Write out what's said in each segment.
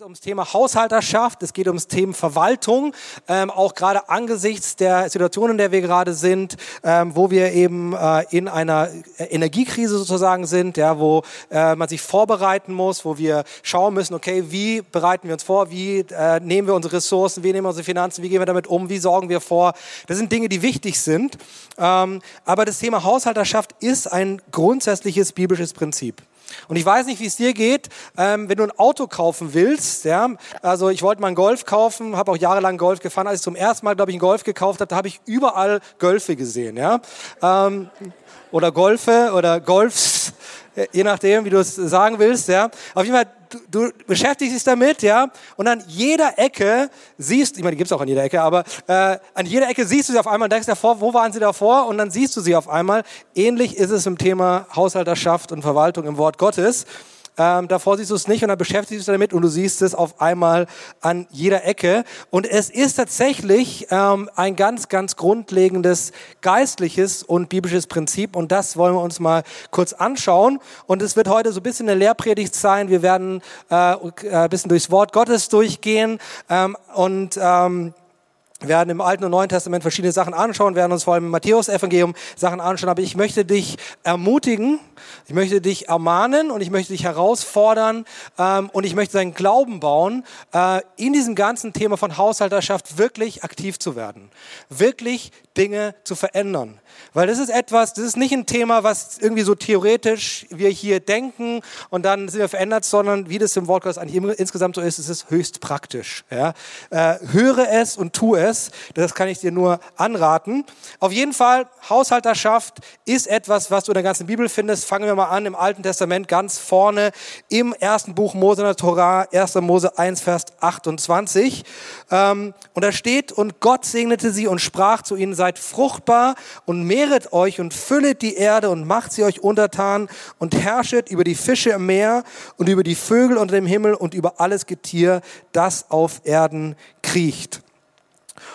geht ums Thema Haushalterschaft, es geht ums Thema Verwaltung, ähm, auch gerade angesichts der Situation, in der wir gerade sind, ähm, wo wir eben äh, in einer Energiekrise sozusagen sind, ja, wo äh, man sich vorbereiten muss, wo wir schauen müssen, okay, wie bereiten wir uns vor, wie äh, nehmen wir unsere Ressourcen, wie nehmen wir unsere Finanzen, wie gehen wir damit um, wie sorgen wir vor. Das sind Dinge, die wichtig sind. Ähm, aber das Thema Haushalterschaft ist ein grundsätzliches biblisches Prinzip. Und ich weiß nicht, wie es dir geht, ähm, wenn du ein Auto kaufen willst. Ja? Also ich wollte mal einen Golf kaufen, habe auch jahrelang Golf gefahren. Als ich zum ersten Mal, glaube ich, einen Golf gekauft habe, da habe ich überall Golfe gesehen. Ja? Ähm, oder Golfe oder Golfs, je nachdem, wie du es sagen willst. Ja? Auf jeden Fall, du, du beschäftigst dich damit, ja, und an jeder Ecke siehst, ich meine, die gibt's auch an jeder Ecke, aber äh, an jeder Ecke siehst du sie auf einmal und denkst davor, wo waren sie davor? Und dann siehst du sie auf einmal. Ähnlich ist es im Thema Haushalterschaft und Verwaltung im Wort Gottes. Ähm, davor siehst du es nicht und dann beschäftigst du dich damit und du siehst es auf einmal an jeder Ecke. Und es ist tatsächlich ähm, ein ganz, ganz grundlegendes geistliches und biblisches Prinzip und das wollen wir uns mal kurz anschauen. Und es wird heute so ein bisschen eine Lehrpredigt sein. Wir werden äh, ein bisschen durchs Wort Gottes durchgehen ähm, und ähm, werden im Alten und Neuen Testament verschiedene Sachen anschauen, werden uns vor allem im Matthäus-Evangelium Sachen anschauen. Aber ich möchte dich ermutigen, ich möchte dich ermahnen und ich möchte dich herausfordern ähm, und ich möchte deinen Glauben bauen, äh, in diesem ganzen Thema von Haushalterschaft wirklich aktiv zu werden, wirklich Dinge zu verändern. Weil das ist etwas, das ist nicht ein Thema, was irgendwie so theoretisch wir hier denken und dann sind wir verändert, sondern wie das im Wort Gottes eigentlich insgesamt so ist, es ist höchst praktisch. Ja? Äh, höre es und tu es, das kann ich dir nur anraten. Auf jeden Fall, Haushalterschaft ist etwas, was du in der ganzen Bibel findest. Fangen wir mal an im Alten Testament ganz vorne im ersten Buch Mose in der Torah, 1. Mose 1, Vers 28. Ähm, und da steht, und Gott segnete sie und sprach zu ihnen, seid fruchtbar und mehret euch und füllet die Erde und macht sie euch untertan und herrschet über die Fische im Meer und über die Vögel unter dem Himmel und über alles Getier, das auf Erden kriecht.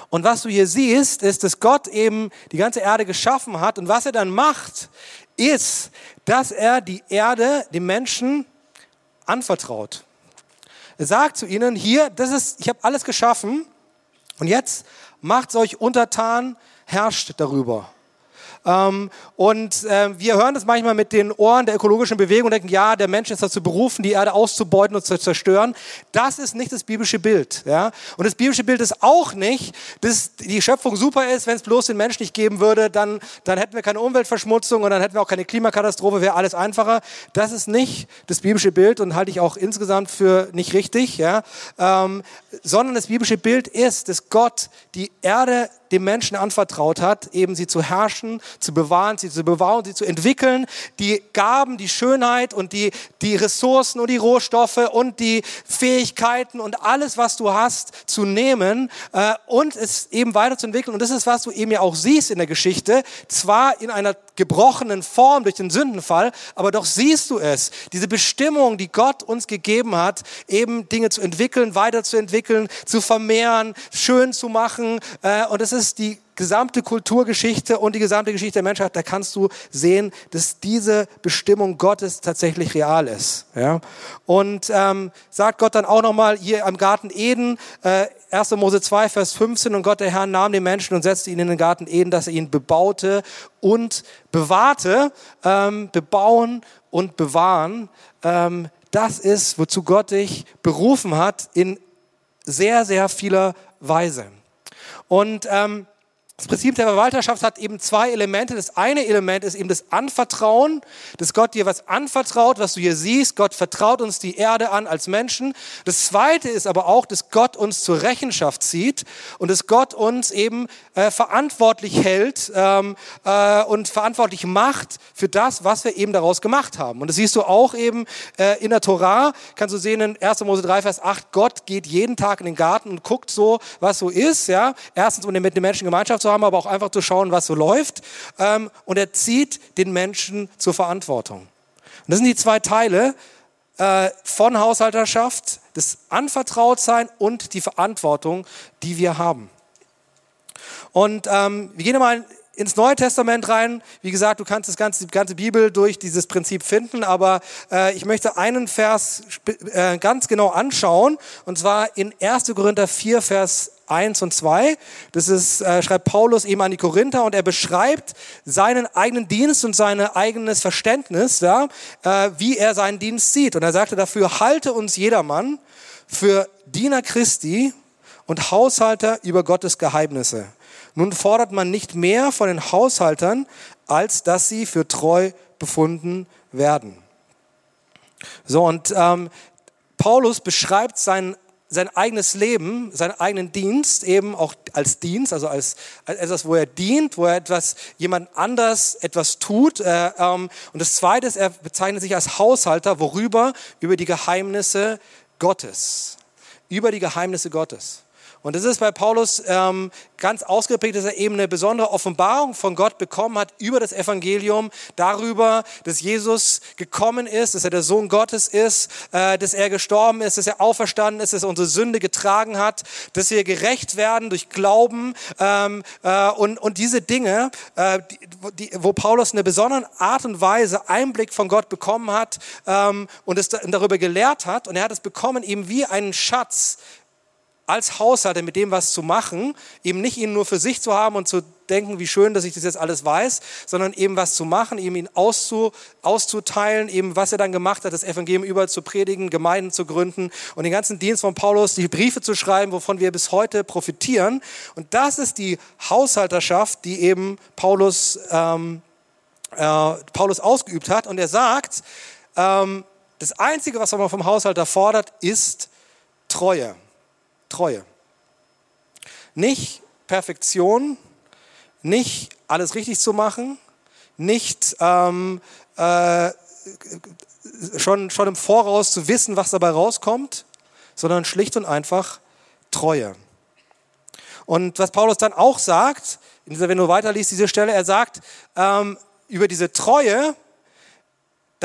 Und was du hier siehst, ist, dass Gott eben die ganze Erde geschaffen hat. Und was er dann macht, ist, dass er die Erde dem Menschen anvertraut. Er sagt zu ihnen, hier, das ist, ich habe alles geschaffen und jetzt macht euch untertan, herrscht darüber. Ähm, und äh, wir hören das manchmal mit den Ohren der ökologischen Bewegung und denken, ja, der Mensch ist dazu berufen, die Erde auszubeuten und zu zerstören. Das ist nicht das biblische Bild. Ja? Und das biblische Bild ist auch nicht, dass die Schöpfung super ist, wenn es bloß den Menschen nicht geben würde, dann, dann hätten wir keine Umweltverschmutzung und dann hätten wir auch keine Klimakatastrophe, wäre alles einfacher. Das ist nicht das biblische Bild und halte ich auch insgesamt für nicht richtig. Ja? Ähm, sondern das biblische Bild ist, dass Gott die Erde dem Menschen anvertraut hat, eben sie zu herrschen, zu bewahren, sie zu bewahren, sie zu entwickeln, die Gaben, die Schönheit und die, die Ressourcen und die Rohstoffe und die Fähigkeiten und alles, was du hast, zu nehmen äh, und es eben weiterzuentwickeln. Und das ist, was du eben ja auch siehst in der Geschichte, zwar in einer gebrochenen Form durch den Sündenfall, aber doch siehst du es, diese Bestimmung, die Gott uns gegeben hat, eben Dinge zu entwickeln, weiterzuentwickeln, zu vermehren, schön zu machen. Äh, und es ist die gesamte Kulturgeschichte und die gesamte Geschichte der Menschheit, da kannst du sehen, dass diese Bestimmung Gottes tatsächlich real ist. Ja? Und ähm, sagt Gott dann auch nochmal hier am Garten Eden, äh, 1. Mose 2, Vers 15, und Gott der Herr nahm den Menschen und setzte ihn in den Garten Eden, dass er ihn bebaute und bewahrte. Ähm, bebauen und bewahren, ähm, das ist, wozu Gott dich berufen hat, in sehr, sehr vieler Weise. Und ähm, das Prinzip der Verwalterschaft hat eben zwei Elemente. Das eine Element ist eben das Anvertrauen, dass Gott dir was anvertraut, was du hier siehst. Gott vertraut uns die Erde an als Menschen. Das zweite ist aber auch, dass Gott uns zur Rechenschaft zieht und dass Gott uns eben äh, verantwortlich hält ähm, äh, und verantwortlich macht für das, was wir eben daraus gemacht haben. Und das siehst du auch eben äh, in der Torah, kannst du sehen in 1. Mose 3, Vers 8, Gott geht jeden Tag in den Garten und guckt so, was so ist. Ja? Erstens, um mit den Menschen Gemeinschaft zu haben, aber auch einfach zu schauen, was so läuft. Ähm, und er zieht den Menschen zur Verantwortung. Und das sind die zwei Teile äh, von Haushalterschaft, das Anvertrautsein und die Verantwortung, die wir haben. Und ähm, wir gehen mal ins Neue Testament rein. Wie gesagt, du kannst das ganze, die ganze Bibel durch dieses Prinzip finden, aber äh, ich möchte einen Vers äh, ganz genau anschauen, und zwar in 1. Korinther 4, Vers 1 und 2. Das ist, äh, schreibt Paulus eben an die Korinther und er beschreibt seinen eigenen Dienst und sein eigenes Verständnis, ja, äh, wie er seinen Dienst sieht. Und er sagte dafür, halte uns jedermann für Diener Christi und Haushalter über Gottes Geheimnisse. Nun fordert man nicht mehr von den Haushaltern, als dass sie für treu befunden werden. So, und ähm, Paulus beschreibt sein, sein eigenes Leben, seinen eigenen Dienst eben auch als Dienst, also als, als etwas, wo er dient, wo er etwas, jemand anders etwas tut. Äh, ähm, und das Zweite ist, er bezeichnet sich als Haushalter, worüber? Über die Geheimnisse Gottes. Über die Geheimnisse Gottes. Und es ist bei Paulus ähm, ganz ausgeprägt, dass er eben eine besondere Offenbarung von Gott bekommen hat über das Evangelium, darüber, dass Jesus gekommen ist, dass er der Sohn Gottes ist, äh, dass er gestorben ist, dass er auferstanden ist, dass er unsere Sünde getragen hat, dass wir gerecht werden durch Glauben ähm, äh, und, und diese Dinge, äh, die, wo Paulus in einer besonderen Art und Weise Einblick von Gott bekommen hat ähm, und es darüber gelehrt hat und er hat es bekommen eben wie einen Schatz, als Haushalter mit dem was zu machen, eben nicht ihn nur für sich zu haben und zu denken, wie schön, dass ich das jetzt alles weiß, sondern eben was zu machen, eben ihn auszu, auszuteilen, eben was er dann gemacht hat, das Evangelium überall zu predigen, Gemeinden zu gründen und den ganzen Dienst von Paulus, die Briefe zu schreiben, wovon wir bis heute profitieren. Und das ist die Haushalterschaft, die eben Paulus, ähm, äh, Paulus ausgeübt hat. Und er sagt, ähm, das Einzige, was man vom Haushalter fordert, ist Treue. Treue. Nicht Perfektion, nicht alles richtig zu machen, nicht ähm, äh, schon, schon im Voraus zu wissen, was dabei rauskommt, sondern schlicht und einfach Treue. Und was Paulus dann auch sagt, wenn du weiterliest diese Stelle, er sagt, ähm, über diese Treue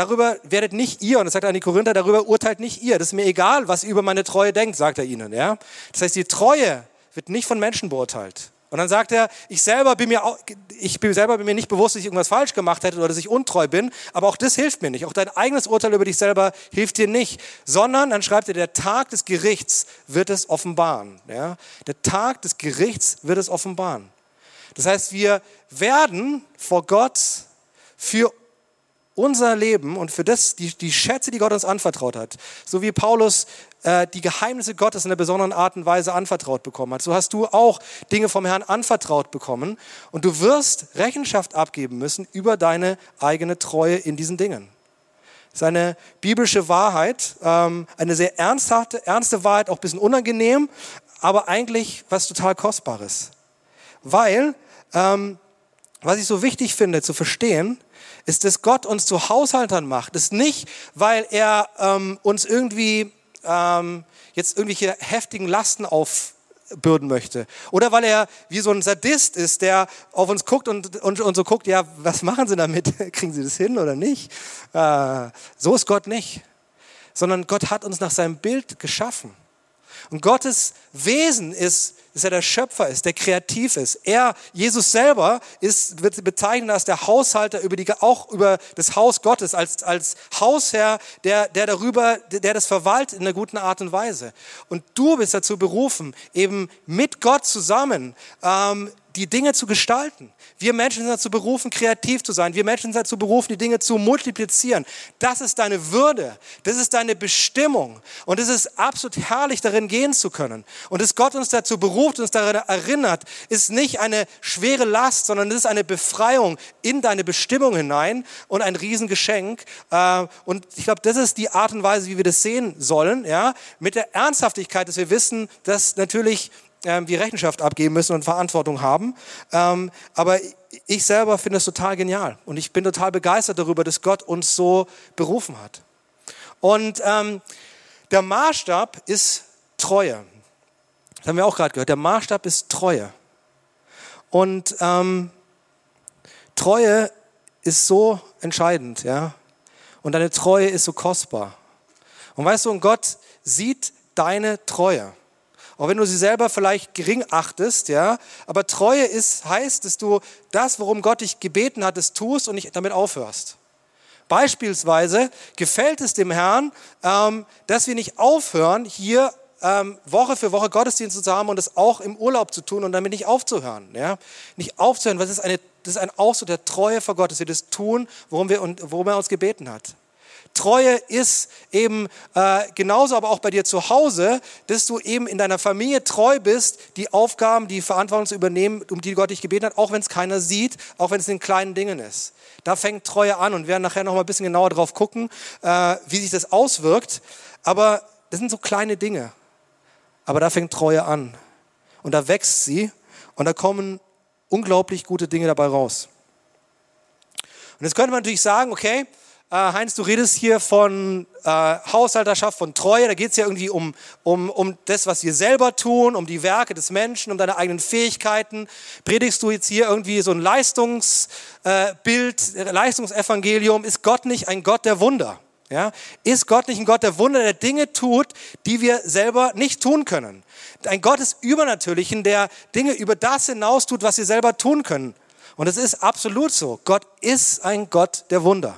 Darüber werdet nicht ihr, und das sagt er an die Korinther, darüber urteilt nicht ihr. Das ist mir egal, was ihr über meine Treue denkt, sagt er ihnen. Ja? Das heißt, die Treue wird nicht von Menschen beurteilt. Und dann sagt er, ich selber bin mir, ich bin selber bin mir nicht bewusst, dass ich irgendwas falsch gemacht hätte oder dass ich untreu bin, aber auch das hilft mir nicht. Auch dein eigenes Urteil über dich selber hilft dir nicht. Sondern, dann schreibt er, der Tag des Gerichts wird es offenbaren. Ja? Der Tag des Gerichts wird es offenbaren. Das heißt, wir werden vor Gott für unser Leben und für das, die, die Schätze, die Gott uns anvertraut hat, so wie Paulus äh, die Geheimnisse Gottes in einer besonderen Art und Weise anvertraut bekommen hat, so hast du auch Dinge vom Herrn anvertraut bekommen und du wirst Rechenschaft abgeben müssen über deine eigene Treue in diesen Dingen. Seine biblische Wahrheit, ähm, eine sehr ernsthafte, ernste Wahrheit, auch ein bisschen unangenehm, aber eigentlich was total Kostbares. Weil, ähm, was ich so wichtig finde zu verstehen, ist, dass Gott uns zu Haushaltern macht. Das ist nicht, weil er ähm, uns irgendwie ähm, jetzt irgendwelche heftigen Lasten aufbürden möchte. Oder weil er wie so ein Sadist ist, der auf uns guckt und, und, und so guckt, ja, was machen Sie damit? Kriegen Sie das hin oder nicht? Äh, so ist Gott nicht. Sondern Gott hat uns nach seinem Bild geschaffen. Und Gottes Wesen ist, dass er der Schöpfer ist, der kreativ ist. Er, Jesus selber, ist, wird bezeichnet als der Haushalter über die, auch über das Haus Gottes, als, als Hausherr, der, der darüber, der das verwaltet in einer guten Art und Weise. Und du bist dazu berufen, eben mit Gott zusammen ähm, die Dinge zu gestalten. Wir Menschen sind dazu berufen, kreativ zu sein. Wir Menschen sind dazu berufen, die Dinge zu multiplizieren. Das ist deine Würde. Das ist deine Bestimmung. Und es ist absolut herrlich, darin gehen zu können. Und dass Gott uns dazu beruft, uns daran erinnert, ist nicht eine schwere Last, sondern es ist eine Befreiung in deine Bestimmung hinein und ein Riesengeschenk. Äh, und ich glaube, das ist die Art und Weise, wie wir das sehen sollen. Ja? Mit der Ernsthaftigkeit, dass wir wissen, dass natürlich ähm, wir Rechenschaft abgeben müssen und Verantwortung haben. Ähm, aber ich selber finde es total genial und ich bin total begeistert darüber, dass Gott uns so berufen hat. Und ähm, der Maßstab ist Treue. Das haben wir auch gerade gehört. Der Maßstab ist Treue. Und ähm, Treue ist so entscheidend, ja. Und deine Treue ist so kostbar. Und weißt du, und Gott sieht deine Treue auch wenn du sie selber vielleicht gering achtest, ja. Aber Treue ist, heißt, dass du das, worum Gott dich gebeten hat, es tust und nicht damit aufhörst. Beispielsweise gefällt es dem Herrn, ähm, dass wir nicht aufhören, hier ähm, Woche für Woche Gottesdienste zu haben und das auch im Urlaub zu tun und damit nicht aufzuhören. Ja? Nicht aufzuhören, weil das ist, eine, das ist ein Ausdruck der Treue vor Gott, dass wir das tun, worum, wir, worum er uns gebeten hat. Treue ist eben äh, genauso aber auch bei dir zu Hause, dass du eben in deiner Familie treu bist, die Aufgaben, die Verantwortung zu übernehmen, um die Gott dich gebeten hat, auch wenn es keiner sieht, auch wenn es in kleinen Dingen ist. Da fängt Treue an und wir werden nachher noch mal ein bisschen genauer drauf gucken, äh, wie sich das auswirkt. Aber das sind so kleine Dinge. Aber da fängt Treue an. Und da wächst sie und da kommen unglaublich gute Dinge dabei raus. Und jetzt könnte man natürlich sagen, okay, Heinz, du redest hier von äh, Haushalterschaft, von Treue. Da geht es ja irgendwie um, um, um das, was wir selber tun, um die Werke des Menschen, um deine eigenen Fähigkeiten. Predigst du jetzt hier irgendwie so ein Leistungsbild, äh, Leistungsevangelium? Ist Gott nicht ein Gott der Wunder? Ja? Ist Gott nicht ein Gott der Wunder, der Dinge tut, die wir selber nicht tun können? Ein Gott des Übernatürlichen, der Dinge über das hinaus tut, was wir selber tun können. Und es ist absolut so. Gott ist ein Gott der Wunder.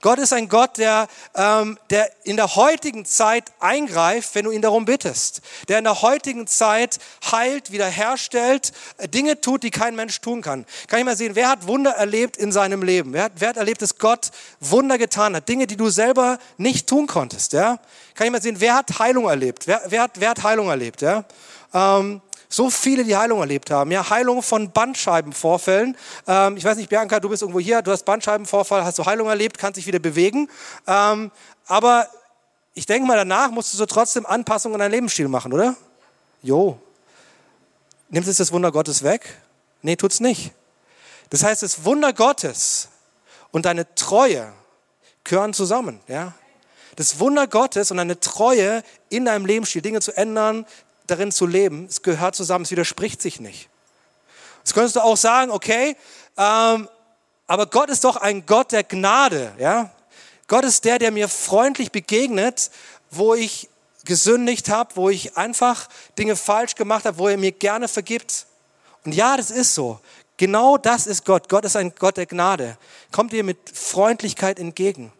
Gott ist ein Gott, der, ähm, der in der heutigen Zeit eingreift, wenn du ihn darum bittest. Der in der heutigen Zeit heilt, wiederherstellt, äh, Dinge tut, die kein Mensch tun kann. Kann ich mal sehen, wer hat Wunder erlebt in seinem Leben? Wer hat, wer hat erlebt, dass Gott Wunder getan hat? Dinge, die du selber nicht tun konntest. Ja? Kann ich mal sehen, wer hat Heilung erlebt? Wer, wer, hat, wer hat Heilung erlebt? Ja? Ähm, so viele, die Heilung erlebt haben. Ja, Heilung von Bandscheibenvorfällen. Ähm, ich weiß nicht, Bianca, du bist irgendwo hier, du hast Bandscheibenvorfall, hast du Heilung erlebt, kannst dich wieder bewegen. Ähm, aber ich denke mal, danach musst du so trotzdem Anpassungen an deinen Lebensstil machen, oder? Jo. Nimmt es das Wunder Gottes weg? Nee, tut's nicht. Das heißt, das Wunder Gottes und deine Treue gehören zusammen, ja? Das Wunder Gottes und deine Treue in deinem Lebensstil, Dinge zu ändern, darin zu leben. Es gehört zusammen, es widerspricht sich nicht. Jetzt könntest du auch sagen, okay, ähm, aber Gott ist doch ein Gott der Gnade. Ja? Gott ist der, der mir freundlich begegnet, wo ich gesündigt habe, wo ich einfach Dinge falsch gemacht habe, wo er mir gerne vergibt. Und ja, das ist so. Genau das ist Gott. Gott ist ein Gott der Gnade. Kommt dir mit Freundlichkeit entgegen.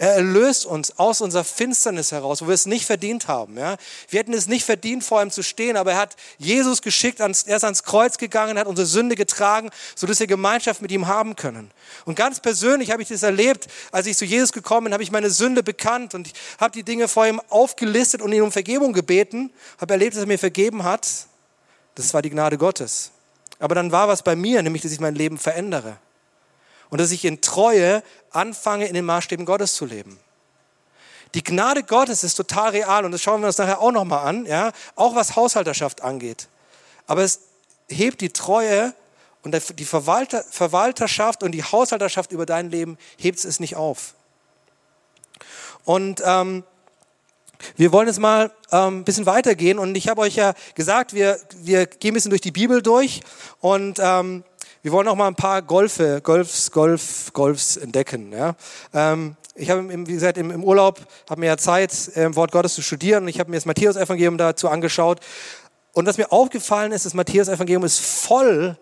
Er erlöst uns aus unserer Finsternis heraus, wo wir es nicht verdient haben. Ja? Wir hätten es nicht verdient, vor ihm zu stehen, aber er hat Jesus geschickt, er ist ans Kreuz gegangen, hat unsere Sünde getragen, sodass wir Gemeinschaft mit ihm haben können. Und ganz persönlich habe ich das erlebt, als ich zu Jesus gekommen bin, habe ich meine Sünde bekannt und habe die Dinge vor ihm aufgelistet und ihn um Vergebung gebeten, habe erlebt, dass er mir vergeben hat. Das war die Gnade Gottes. Aber dann war was bei mir, nämlich, dass ich mein Leben verändere und dass ich in Treue anfange, in den Maßstäben Gottes zu leben. Die Gnade Gottes ist total real und das schauen wir uns nachher auch nochmal an, ja, auch was Haushalterschaft angeht. Aber es hebt die Treue und die Verwalter, Verwalterschaft und die Haushalterschaft über dein Leben hebt es nicht auf. Und ähm, wir wollen jetzt mal ähm, ein bisschen weitergehen und ich habe euch ja gesagt, wir, wir gehen ein bisschen durch die Bibel durch und ähm, wir wollen auch mal ein paar Golfe, Golfs, Golf, Golfs entdecken. Ja. Ähm, ich habe, wie gesagt, im, Urlaub, habe mir ja Zeit, im Wort Gottes zu studieren und ich habe mir das Matthäus-Evangelium dazu angeschaut. Und was mir aufgefallen ist, das Matthäus-Evangelium ist voll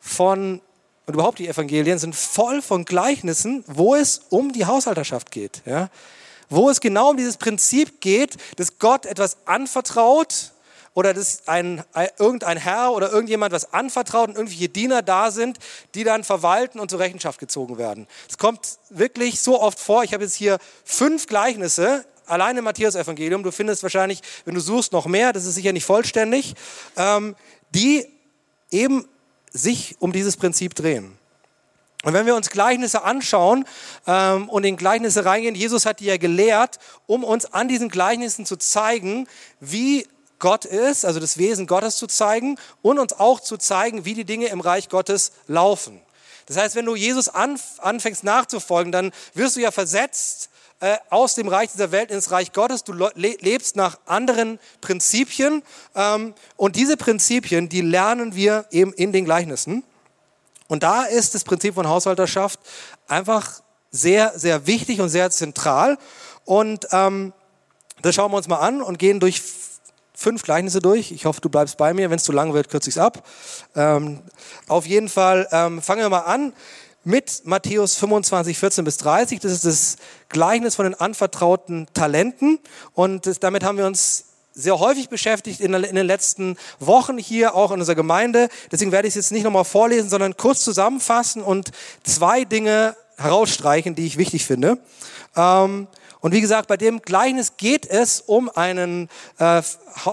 von, und überhaupt die Evangelien sind voll von Gleichnissen, wo es um die Haushalterschaft geht. Ja. Wo es genau um dieses Prinzip geht, dass Gott etwas anvertraut oder dass ein, ein, irgendein Herr oder irgendjemand was anvertraut und irgendwelche Diener da sind, die dann verwalten und zur Rechenschaft gezogen werden. Es kommt wirklich so oft vor. Ich habe jetzt hier fünf Gleichnisse, alleine im Matthäus-Evangelium. Du findest wahrscheinlich, wenn du suchst, noch mehr. Das ist sicher nicht vollständig. Ähm, die eben sich um dieses Prinzip drehen. Und wenn wir uns Gleichnisse anschauen ähm, und in Gleichnisse reingehen, Jesus hat die ja gelehrt, um uns an diesen Gleichnissen zu zeigen, wie Gott ist, also das Wesen Gottes zu zeigen und uns auch zu zeigen, wie die Dinge im Reich Gottes laufen. Das heißt, wenn du Jesus anfängst nachzufolgen, dann wirst du ja versetzt äh, aus dem Reich dieser Welt ins Reich Gottes. Du lebst nach anderen Prinzipien ähm, und diese Prinzipien, die lernen wir eben in den Gleichnissen. Und da ist das Prinzip von Haushalterschaft einfach sehr, sehr wichtig und sehr zentral. Und ähm, das schauen wir uns mal an und gehen durch fünf Gleichnisse durch. Ich hoffe, du bleibst bei mir. Wenn es zu lang wird, kürze ich es ab. Ähm, auf jeden Fall ähm, fangen wir mal an mit Matthäus 25, 14 bis 30. Das ist das Gleichnis von den anvertrauten Talenten. Und das, damit haben wir uns sehr häufig beschäftigt in, in, den letzten Wochen hier auch in unserer Gemeinde. Deswegen werde ich es jetzt nicht nochmal vorlesen, sondern kurz zusammenfassen und zwei Dinge herausstreichen, die ich wichtig finde. Ähm, und wie gesagt, bei dem Gleichnis geht es um einen äh,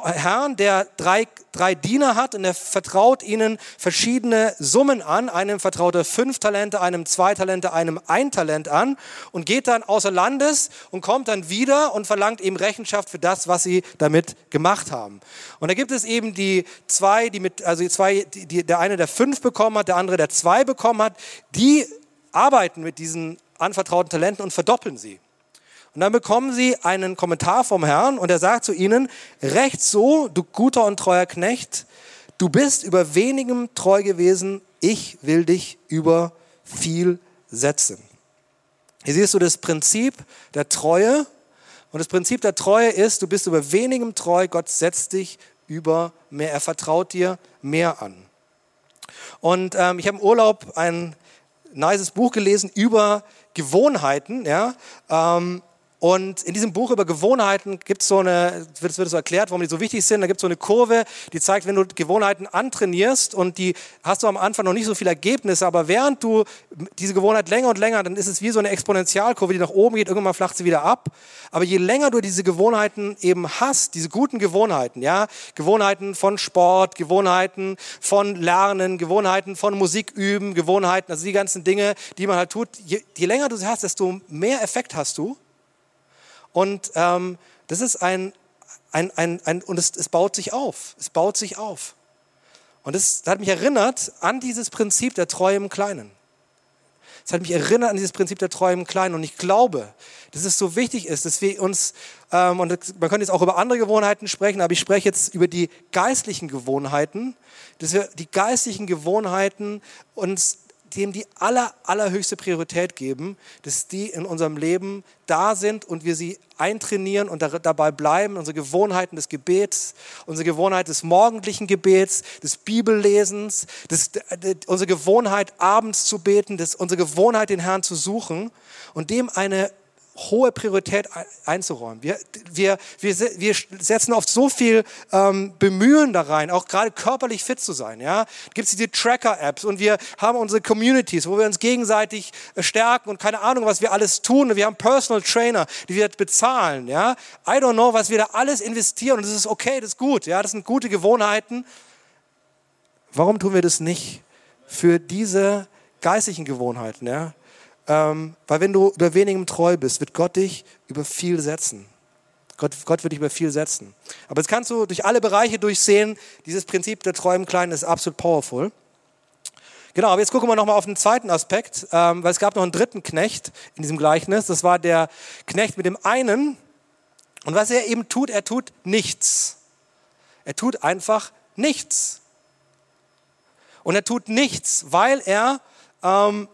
Herrn, der drei, drei Diener hat und er vertraut ihnen verschiedene Summen an. Einem vertraut er fünf Talente, einem zwei Talente, einem ein Talent an und geht dann außer Landes und kommt dann wieder und verlangt eben Rechenschaft für das, was sie damit gemacht haben. Und da gibt es eben die zwei, die mit, also die zwei, die, die, der eine, der fünf bekommen hat, der andere, der zwei bekommen hat, die arbeiten mit diesen anvertrauten Talenten und verdoppeln sie. Und dann bekommen sie einen Kommentar vom Herrn und er sagt zu ihnen, recht so, du guter und treuer Knecht, du bist über wenigem treu gewesen, ich will dich über viel setzen. Hier siehst du das Prinzip der Treue. Und das Prinzip der Treue ist, du bist über wenigem treu, Gott setzt dich über mehr, er vertraut dir mehr an. Und ähm, ich habe im Urlaub ein nices Buch gelesen über Gewohnheiten. Ja? Ähm, und in diesem Buch über Gewohnheiten gibt es so eine, wird, wird so erklärt, warum die so wichtig sind. Da gibt es so eine Kurve, die zeigt, wenn du Gewohnheiten antrainierst und die hast du am Anfang noch nicht so viele Ergebnisse, aber während du diese Gewohnheit länger und länger, dann ist es wie so eine Exponentialkurve, die nach oben geht, irgendwann flacht sie wieder ab. Aber je länger du diese Gewohnheiten eben hast, diese guten Gewohnheiten, ja, Gewohnheiten von Sport, Gewohnheiten von Lernen, Gewohnheiten von Musik üben, Gewohnheiten, also die ganzen Dinge, die man halt tut, je, je länger du sie hast, desto mehr Effekt hast du. Und ähm, das ist ein, ein, ein, ein und es, es baut sich auf. Es baut sich auf. Und das, hat mich erinnert an dieses Prinzip der Treue im Kleinen. Es hat mich erinnert an dieses Prinzip der Treue im Kleinen. Und ich glaube, dass es so wichtig ist, dass wir uns, ähm, und man könnte jetzt auch über andere Gewohnheiten sprechen, aber ich spreche jetzt über die geistlichen Gewohnheiten, dass wir die geistlichen Gewohnheiten uns dem die aller, allerhöchste Priorität geben, dass die in unserem Leben da sind und wir sie eintrainieren und dabei bleiben. Unsere Gewohnheiten des Gebets, unsere Gewohnheit des morgendlichen Gebets, des Bibellesens, des, unsere Gewohnheit abends zu beten, des, unsere Gewohnheit den Herrn zu suchen und dem eine hohe Priorität einzuräumen. Wir, wir, wir, wir setzen oft so viel ähm, Bemühen da rein, auch gerade körperlich fit zu sein. Ja? Gibt es diese Tracker-Apps und wir haben unsere Communities, wo wir uns gegenseitig äh, stärken und keine Ahnung, was wir alles tun. Wir haben Personal Trainer, die wir bezahlen. Ja? I don't know, was wir da alles investieren und das ist okay, das ist gut. Ja? Das sind gute Gewohnheiten. Warum tun wir das nicht für diese geistlichen Gewohnheiten? Ja? Ähm, weil wenn du über wenigem treu bist, wird Gott dich über viel setzen. Gott, Gott wird dich über viel setzen. Aber jetzt kannst du durch alle Bereiche durchsehen, dieses Prinzip der Treu im Kleinen ist absolut powerful. Genau, aber jetzt gucken wir nochmal auf den zweiten Aspekt, ähm, weil es gab noch einen dritten Knecht in diesem Gleichnis. Das war der Knecht mit dem einen. Und was er eben tut, er tut nichts. Er tut einfach nichts. Und er tut nichts, weil er ähm,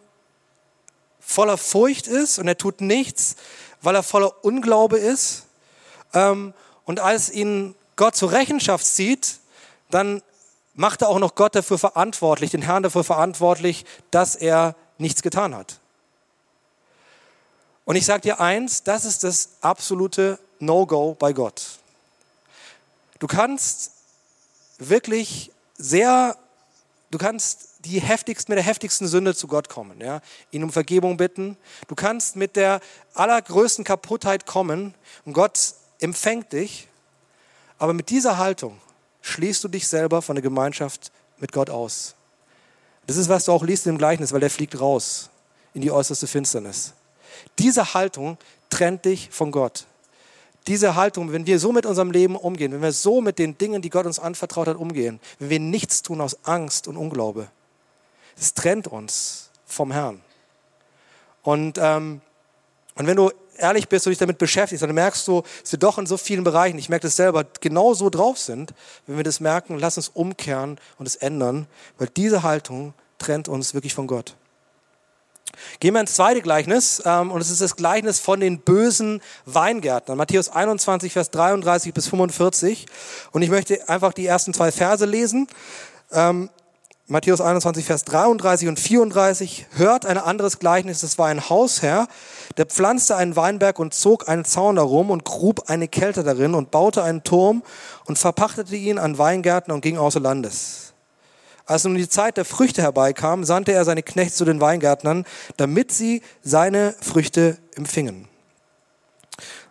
voller Furcht ist und er tut nichts, weil er voller Unglaube ist. Ähm, und als ihn Gott zur Rechenschaft zieht, dann macht er auch noch Gott dafür verantwortlich, den Herrn dafür verantwortlich, dass er nichts getan hat. Und ich sage dir eins, das ist das absolute No-Go bei Gott. Du kannst wirklich sehr, du kannst die heftigsten, mit der heftigsten Sünde zu Gott kommen, ja, ihn um Vergebung bitten. Du kannst mit der allergrößten Kaputtheit kommen und Gott empfängt dich, aber mit dieser Haltung schließt du dich selber von der Gemeinschaft mit Gott aus. Das ist, was du auch liest im Gleichnis, weil der fliegt raus in die äußerste Finsternis. Diese Haltung trennt dich von Gott diese Haltung, wenn wir so mit unserem Leben umgehen, wenn wir so mit den Dingen, die Gott uns anvertraut hat, umgehen, wenn wir nichts tun aus Angst und Unglaube, es trennt uns vom Herrn. Und, ähm, und wenn du ehrlich bist und dich damit beschäftigst, dann merkst du, dass wir doch in so vielen Bereichen, ich merke das selber, genau so drauf sind. Wenn wir das merken, lass uns umkehren und es ändern, weil diese Haltung trennt uns wirklich von Gott. Gehen wir ins zweite Gleichnis ähm, und es ist das Gleichnis von den bösen Weingärtnern. Matthäus 21, Vers 33 bis 45. Und ich möchte einfach die ersten zwei Verse lesen. Ähm, Matthäus 21, Vers 33 und 34. Hört ein anderes Gleichnis. Es war ein Hausherr, der pflanzte einen Weinberg und zog einen Zaun darum und grub eine Kälte darin und baute einen Turm und verpachtete ihn an Weingärten und ging außer Landes. Als nun die Zeit der Früchte herbeikam, sandte er seine Knechte zu den Weingärtnern, damit sie seine Früchte empfingen.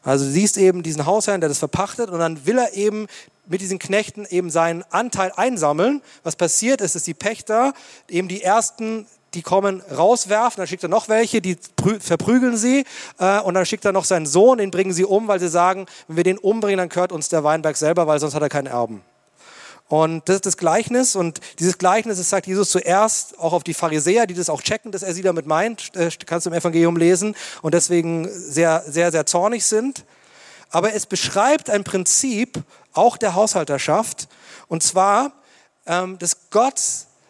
Also du siehst eben diesen Hausherrn, der das verpachtet und dann will er eben mit diesen Knechten eben seinen Anteil einsammeln. Was passiert ist, dass die Pächter eben die ersten die kommen, rauswerfen, dann schickt er noch welche, die verprügeln sie äh, und dann schickt er noch seinen Sohn, den bringen sie um, weil sie sagen, wenn wir den umbringen, dann gehört uns der Weinberg selber, weil sonst hat er keinen Erben. Und das ist das Gleichnis. Und dieses Gleichnis, das sagt Jesus zuerst auch auf die Pharisäer, die das auch checken, dass er sie damit meint. Äh, kannst du im Evangelium lesen. Und deswegen sehr, sehr, sehr zornig sind. Aber es beschreibt ein Prinzip auch der Haushalterschaft. Und zwar, ähm, dass Gott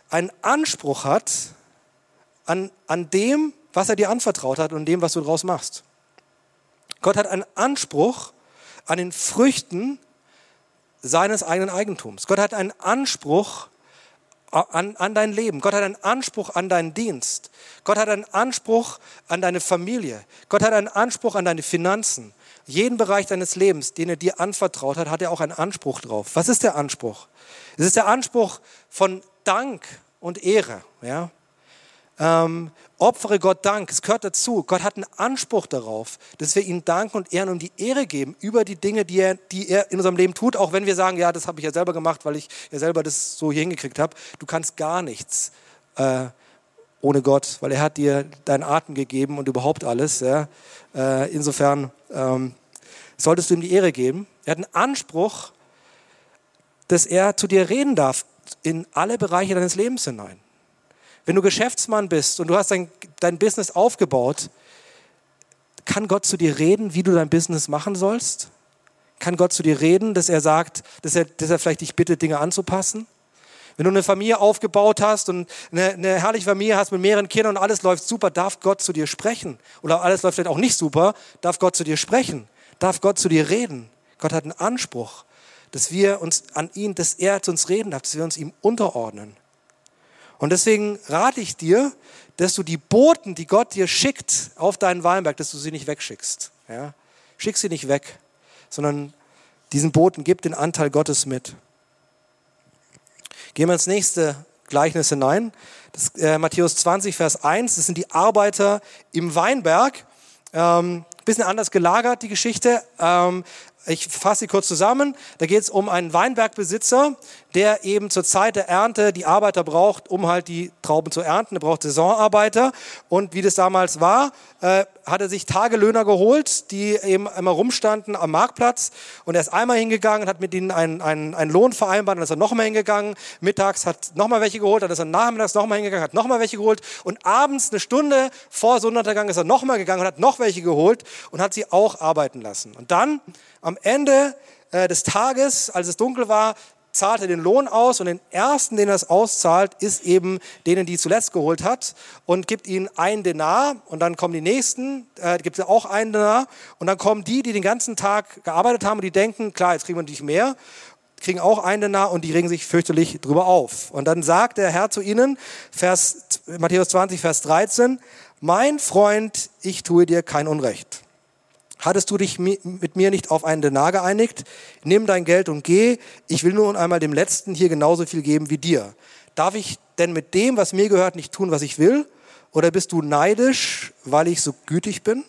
einen Anspruch hat an, an dem, was er dir anvertraut hat und dem, was du daraus machst. Gott hat einen Anspruch an den Früchten, seines eigenen Eigentums. Gott hat einen Anspruch an, an dein Leben. Gott hat einen Anspruch an deinen Dienst. Gott hat einen Anspruch an deine Familie. Gott hat einen Anspruch an deine Finanzen. Jeden Bereich deines Lebens, den er dir anvertraut hat, hat er auch einen Anspruch drauf. Was ist der Anspruch? Es ist der Anspruch von Dank und Ehre. Ja? Ähm, opfere Gott Dank. Es gehört dazu. Gott hat einen Anspruch darauf, dass wir ihm danken und ehren und die Ehre geben über die Dinge, die er, die er in unserem Leben tut, auch wenn wir sagen, ja, das habe ich ja selber gemacht, weil ich ja selber das so hier hingekriegt habe. Du kannst gar nichts äh, ohne Gott, weil er hat dir deinen Atem gegeben und überhaupt alles. Ja? Äh, insofern ähm, solltest du ihm die Ehre geben. Er hat einen Anspruch, dass er zu dir reden darf in alle Bereiche deines Lebens hinein. Wenn du Geschäftsmann bist und du hast dein, dein Business aufgebaut, kann Gott zu dir reden, wie du dein Business machen sollst? Kann Gott zu dir reden, dass er sagt, dass er, dass er vielleicht dich bittet, Dinge anzupassen? Wenn du eine Familie aufgebaut hast und eine, eine herrliche Familie hast mit mehreren Kindern und alles läuft super, darf Gott zu dir sprechen. Oder alles läuft vielleicht auch nicht super, darf Gott zu dir sprechen. Darf Gott zu dir reden. Gott hat einen Anspruch, dass wir uns an ihn, dass er zu uns reden darf, dass wir uns ihm unterordnen. Und deswegen rate ich dir, dass du die Boten, die Gott dir schickt auf deinen Weinberg, dass du sie nicht wegschickst. Ja? Schick sie nicht weg, sondern diesen Boten gib den Anteil Gottes mit. Gehen wir ins nächste Gleichnis hinein. Das, äh, Matthäus 20, Vers 1. Das sind die Arbeiter im Weinberg. Ähm, bisschen anders gelagert, die Geschichte. Ähm, ich fasse sie kurz zusammen. Da geht es um einen Weinbergbesitzer, der eben zur Zeit der Ernte die Arbeiter braucht, um halt die Trauben zu ernten. Er braucht Saisonarbeiter. Und wie das damals war, äh, hat er sich Tagelöhner geholt, die eben immer rumstanden am Marktplatz. Und er ist einmal hingegangen und hat mit ihnen einen, einen, einen Lohn vereinbart. Dann ist er nochmal hingegangen. Mittags hat nochmal welche geholt. Dann ist er nachmittags nochmal hingegangen, hat nochmal welche geholt. Und abends, eine Stunde vor Sonnenuntergang, ist er nochmal gegangen und hat noch welche geholt und hat sie auch arbeiten lassen. Und dann am Ende äh, des Tages, als es dunkel war, zahlt er den Lohn aus und den ersten, den er es auszahlt, ist eben denen, die zuletzt geholt hat und gibt ihnen einen Denar und dann kommen die nächsten, äh, gibt auch einen Denar und dann kommen die, die den ganzen Tag gearbeitet haben und die denken, klar, jetzt kriegen wir natürlich mehr, kriegen auch einen Denar und die regen sich fürchterlich drüber auf. Und dann sagt der Herr zu ihnen, Vers, Matthäus 20, Vers 13, mein Freund, ich tue dir kein Unrecht. Hattest du dich mit mir nicht auf einen Denar geeinigt? Nimm dein Geld und geh. Ich will nun einmal dem Letzten hier genauso viel geben wie dir. Darf ich denn mit dem, was mir gehört, nicht tun, was ich will? Oder bist du neidisch, weil ich so gütig bin?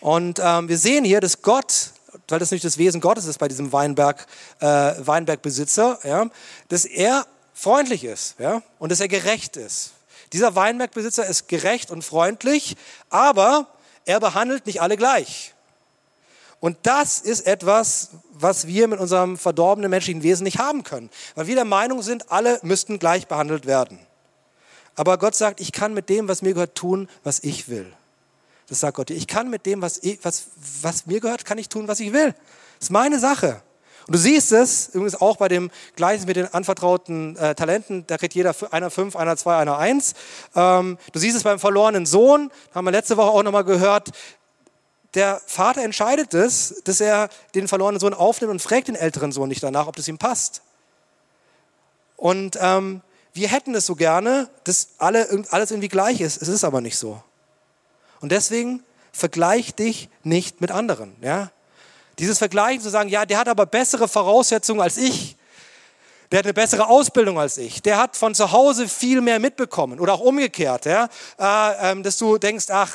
Und ähm, wir sehen hier, dass Gott, weil das nicht das Wesen Gottes ist bei diesem Weinberg, äh, Weinbergbesitzer, ja, dass er freundlich ist ja, und dass er gerecht ist. Dieser Weinbergbesitzer ist gerecht und freundlich, aber er behandelt nicht alle gleich. Und das ist etwas, was wir mit unserem verdorbenen menschlichen Wesen nicht haben können. Weil wir der Meinung sind, alle müssten gleich behandelt werden. Aber Gott sagt, ich kann mit dem, was mir gehört, tun, was ich will. Das sagt Gott. Ich kann mit dem, was, ich, was, was mir gehört, kann ich tun, was ich will. Das ist meine Sache. Und du siehst es übrigens auch bei dem Gleichnis mit den anvertrauten äh, Talenten. Da kriegt jeder einer fünf, einer zwei, einer eins. Ähm, du siehst es beim verlorenen Sohn. Haben wir letzte Woche auch nochmal gehört. Der Vater entscheidet es, dass er den verlorenen Sohn aufnimmt und fragt den älteren Sohn nicht danach, ob das ihm passt. Und ähm, wir hätten es so gerne, dass alle, alles irgendwie gleich ist. Es ist aber nicht so. Und deswegen vergleich dich nicht mit anderen. Ja? Dieses Vergleichen zu sagen, ja, der hat aber bessere Voraussetzungen als ich. Der hat eine bessere Ausbildung als ich. Der hat von zu Hause viel mehr mitbekommen. Oder auch umgekehrt, ja? Äh, ähm, dass du denkst, ach,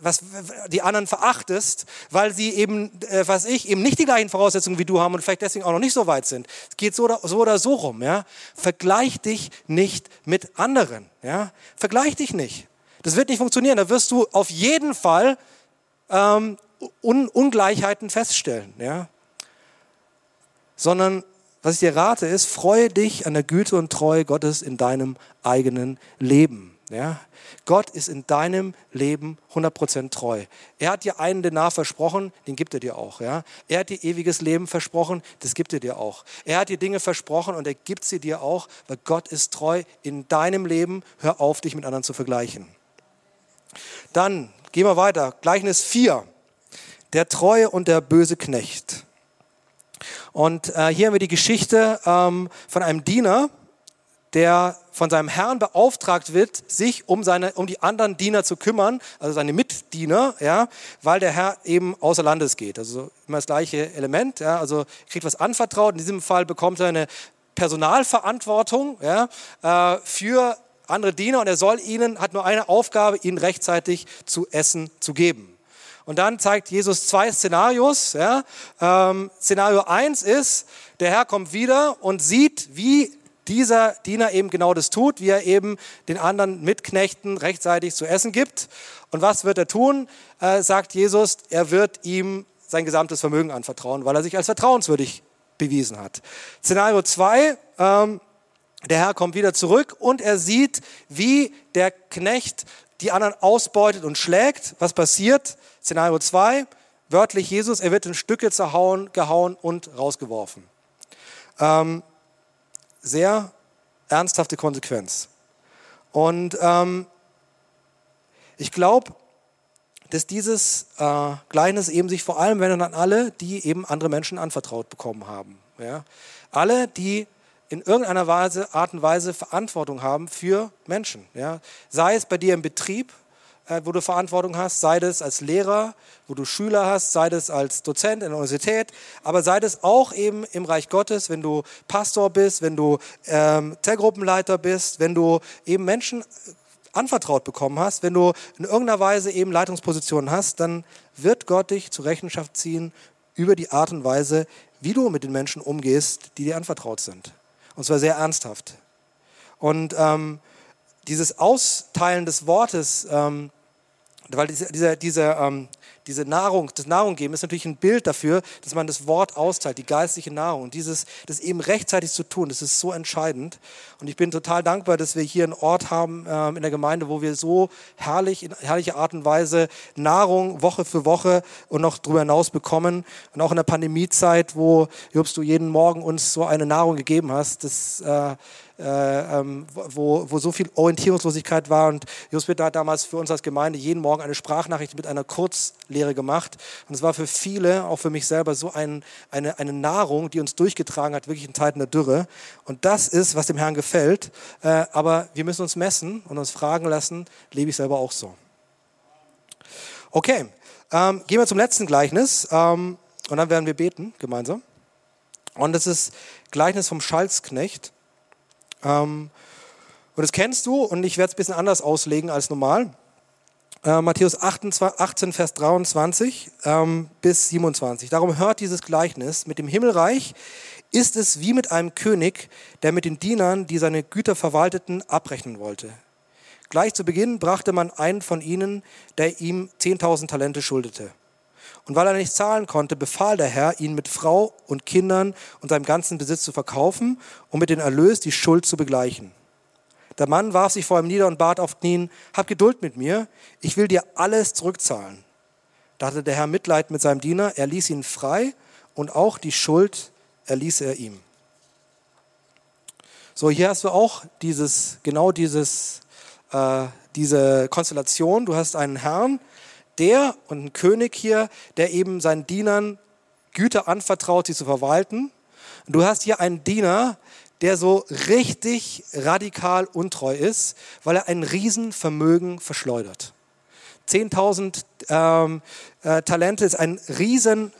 was die anderen verachtest, weil sie eben, äh, was ich, eben nicht die gleichen Voraussetzungen wie du haben und vielleicht deswegen auch noch nicht so weit sind. Es geht so oder so, oder so rum. Ja? Vergleich dich nicht mit anderen. Ja? Vergleich dich nicht. Das wird nicht funktionieren. Da wirst du auf jeden Fall ähm, Un Ungleichheiten feststellen. Ja? Sondern was ich dir rate, ist, freue dich an der Güte und Treue Gottes in deinem eigenen Leben. Ja? Gott ist in deinem Leben 100% treu. Er hat dir einen Denar versprochen, den gibt er dir auch. Ja? Er hat dir ewiges Leben versprochen, das gibt er dir auch. Er hat dir Dinge versprochen und er gibt sie dir auch, weil Gott ist treu in deinem Leben. Hör auf, dich mit anderen zu vergleichen. Dann gehen wir weiter. Gleichnis 4. Der treue und der böse Knecht. Und äh, hier haben wir die Geschichte ähm, von einem Diener, der von seinem Herrn beauftragt wird, sich um, seine, um die anderen Diener zu kümmern, also seine Mitdiener, ja, weil der Herr eben außer Landes geht. Also immer das gleiche Element, ja, also kriegt was anvertraut. In diesem Fall bekommt er eine Personalverantwortung ja, äh, für andere Diener und er soll ihnen, hat nur eine Aufgabe, ihnen rechtzeitig zu essen zu geben. Und dann zeigt Jesus zwei Szenarios. Ja. Ähm, Szenario 1 ist, der Herr kommt wieder und sieht, wie dieser Diener eben genau das tut, wie er eben den anderen Mitknechten rechtzeitig zu essen gibt. Und was wird er tun? Äh, sagt Jesus, er wird ihm sein gesamtes Vermögen anvertrauen, weil er sich als vertrauenswürdig bewiesen hat. Szenario 2, ähm, der Herr kommt wieder zurück und er sieht, wie der Knecht die anderen ausbeutet und schlägt. Was passiert? Szenario 2, wörtlich Jesus, er wird in Stücke zerhauen, gehauen und rausgeworfen. Ähm, sehr ernsthafte Konsequenz. Und ähm, ich glaube, dass dieses äh, Gleichnis eben sich vor allem wendet an alle, die eben andere Menschen anvertraut bekommen haben. Ja? Alle, die in irgendeiner Weise, Art und Weise Verantwortung haben für Menschen. Ja? Sei es bei dir im Betrieb, wo du Verantwortung hast, sei es als Lehrer, wo du Schüler hast, sei es als Dozent in der Universität, aber sei es auch eben im Reich Gottes, wenn du Pastor bist, wenn du ähm, Zellgruppenleiter bist, wenn du eben Menschen anvertraut bekommen hast, wenn du in irgendeiner Weise eben Leitungspositionen hast, dann wird Gott dich zur Rechenschaft ziehen über die Art und Weise, wie du mit den Menschen umgehst, die dir anvertraut sind. Und zwar sehr ernsthaft. Und ähm, dieses Austeilen des Wortes, ähm, weil dieser, dieser, ähm, diese Nahrung, das Nahrung geben, ist natürlich ein Bild dafür, dass man das Wort austeilt, die geistliche Nahrung. Und dieses, das eben rechtzeitig zu tun, das ist so entscheidend. Und ich bin total dankbar, dass wir hier einen Ort haben ähm, in der Gemeinde, wo wir so herrlich, in herrlicher Art und Weise Nahrung Woche für Woche und noch darüber hinaus bekommen. Und auch in der Pandemiezeit, wo, Jobst, du jeden Morgen uns so eine Nahrung gegeben hast, das, äh, ähm, wo, wo so viel Orientierungslosigkeit war. Und Josbit hat damals für uns als Gemeinde jeden Morgen eine Sprachnachricht mit einer Kurzlehre gemacht. Und es war für viele, auch für mich selber, so ein, eine, eine Nahrung, die uns durchgetragen hat, wirklich in Zeiten der Dürre. Und das ist, was dem Herrn gefällt. Äh, aber wir müssen uns messen und uns fragen lassen, lebe ich selber auch so? Okay, ähm, gehen wir zum letzten Gleichnis ähm, und dann werden wir beten gemeinsam. Und das ist Gleichnis vom Schalzknecht. Ähm, und das kennst du und ich werde es ein bisschen anders auslegen als normal. Äh, Matthäus 28, 18, Vers 23 ähm, bis 27. Darum hört dieses Gleichnis. Mit dem Himmelreich ist es wie mit einem König, der mit den Dienern, die seine Güter verwalteten, abrechnen wollte. Gleich zu Beginn brachte man einen von ihnen, der ihm 10.000 Talente schuldete. Und weil er nicht zahlen konnte, befahl der Herr, ihn mit Frau und Kindern und seinem ganzen Besitz zu verkaufen, um mit dem Erlös die Schuld zu begleichen. Der Mann warf sich vor ihm nieder und bat auf Knien, hab Geduld mit mir, ich will dir alles zurückzahlen. Da hatte der Herr Mitleid mit seinem Diener, er ließ ihn frei und auch die Schuld erließ er ihm. So, hier hast du auch dieses, genau dieses, äh, diese Konstellation. Du hast einen Herrn, der und einen König hier, der eben seinen Dienern Güter anvertraut, sie zu verwalten. Du hast hier einen Diener, der so richtig radikal untreu ist, weil er ein Riesenvermögen verschleudert. 10.000 ähm, äh, Talente ist ein riesen,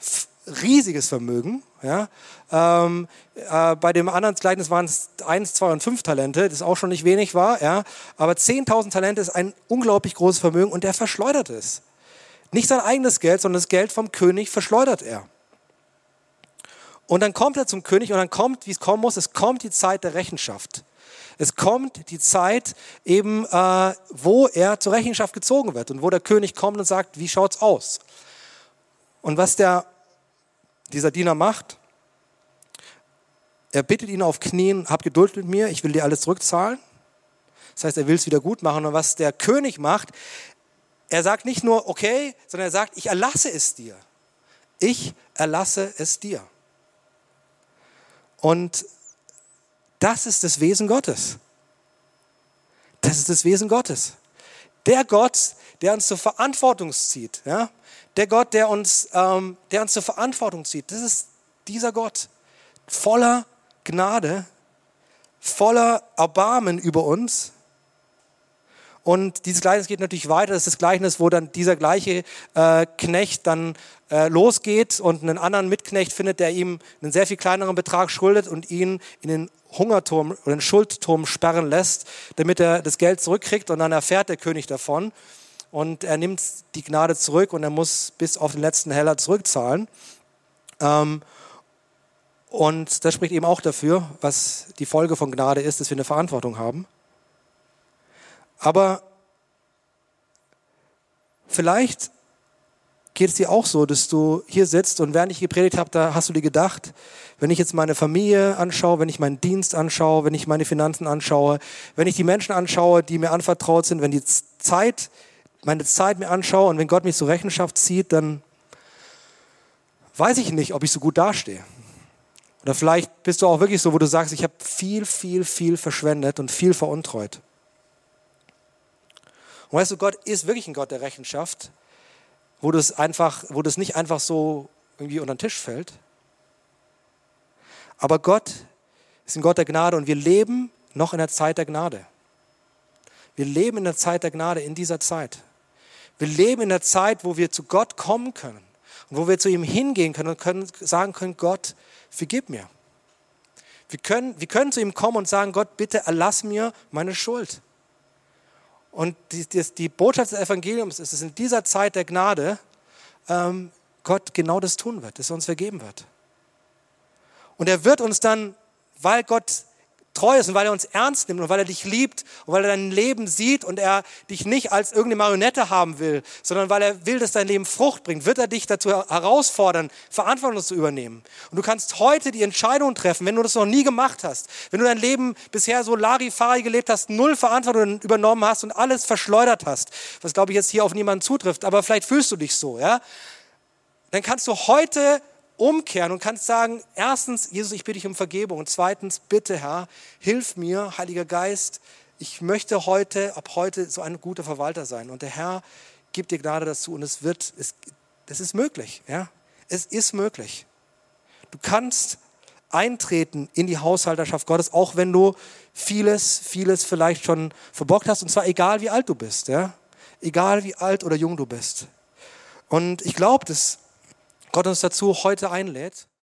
riesiges Vermögen. Ja? Ähm, äh, bei dem anderen Gleichnis waren es 1, 2 und 5 Talente, das auch schon nicht wenig war. Ja? Aber 10.000 Talente ist ein unglaublich großes Vermögen und der verschleudert es. Nicht sein eigenes Geld, sondern das Geld vom König verschleudert er. Und dann kommt er zum König und dann kommt, wie es kommen muss, es kommt die Zeit der Rechenschaft. Es kommt die Zeit eben, äh, wo er zur Rechenschaft gezogen wird und wo der König kommt und sagt, wie schaut's aus? Und was der, dieser Diener macht, er bittet ihn auf Knien, hab Geduld mit mir, ich will dir alles zurückzahlen. Das heißt, er will es wieder gut machen. Und was der König macht, er sagt nicht nur, okay, sondern er sagt, ich erlasse es dir. Ich erlasse es dir. Und das ist das Wesen Gottes. Das ist das Wesen Gottes. Der Gott, der uns zur Verantwortung zieht. Ja? Der Gott, der uns, ähm, der uns zur Verantwortung zieht. Das ist dieser Gott. Voller Gnade, voller Erbarmen über uns und dieses Gleichnis geht natürlich weiter. Das ist das Gleichnis, wo dann dieser gleiche äh, Knecht dann äh, losgeht und einen anderen Mitknecht findet, der ihm einen sehr viel kleineren Betrag schuldet und ihn in den Hungerturm oder den Schuldturm sperren lässt, damit er das Geld zurückkriegt und dann erfährt der König davon und er nimmt die Gnade zurück und er muss bis auf den letzten Heller zurückzahlen. Ähm, und das spricht eben auch dafür, was die Folge von Gnade ist, dass wir eine Verantwortung haben. Aber vielleicht geht es dir auch so, dass du hier sitzt und während ich gepredigt habe, da hast du dir gedacht, wenn ich jetzt meine Familie anschaue, wenn ich meinen Dienst anschaue, wenn ich meine Finanzen anschaue, wenn ich die Menschen anschaue, die mir anvertraut sind, wenn die Zeit, meine Zeit mir anschaue und wenn Gott mich zur Rechenschaft zieht, dann weiß ich nicht, ob ich so gut dastehe. Oder vielleicht bist du auch wirklich so, wo du sagst, ich habe viel, viel, viel verschwendet und viel veruntreut. Und weißt du, Gott ist wirklich ein Gott der Rechenschaft, wo das einfach, wo das nicht einfach so irgendwie unter den Tisch fällt. Aber Gott ist ein Gott der Gnade und wir leben noch in der Zeit der Gnade. Wir leben in der Zeit der Gnade, in dieser Zeit. Wir leben in der Zeit, wo wir zu Gott kommen können und wo wir zu ihm hingehen können und können, sagen können, Gott, vergib mir. Wir können, wir können zu ihm kommen und sagen, Gott, bitte erlass mir meine Schuld. Und die, die, die Botschaft des Evangeliums ist, dass in dieser Zeit der Gnade ähm, Gott genau das tun wird, dass er uns vergeben wird. Und er wird uns dann, weil Gott treu ist und weil er uns ernst nimmt und weil er dich liebt und weil er dein Leben sieht und er dich nicht als irgendeine Marionette haben will, sondern weil er will, dass dein Leben Frucht bringt, wird er dich dazu herausfordern, Verantwortung zu übernehmen. Und du kannst heute die Entscheidung treffen, wenn du das noch nie gemacht hast, wenn du dein Leben bisher so Larifari gelebt hast, null Verantwortung übernommen hast und alles verschleudert hast, was glaube ich jetzt hier auf niemanden zutrifft, aber vielleicht fühlst du dich so, ja? Dann kannst du heute umkehren und kannst sagen, erstens, Jesus, ich bitte dich um Vergebung und zweitens, bitte Herr, hilf mir, Heiliger Geist, ich möchte heute, ab heute so ein guter Verwalter sein und der Herr gibt dir Gnade dazu und es wird, es, es ist möglich, ja, es ist möglich. Du kannst eintreten in die Haushalterschaft Gottes, auch wenn du vieles, vieles vielleicht schon verbockt hast und zwar egal wie alt du bist, ja, egal wie alt oder jung du bist. Und ich glaube, dass Gott uns dazu heute einlädt.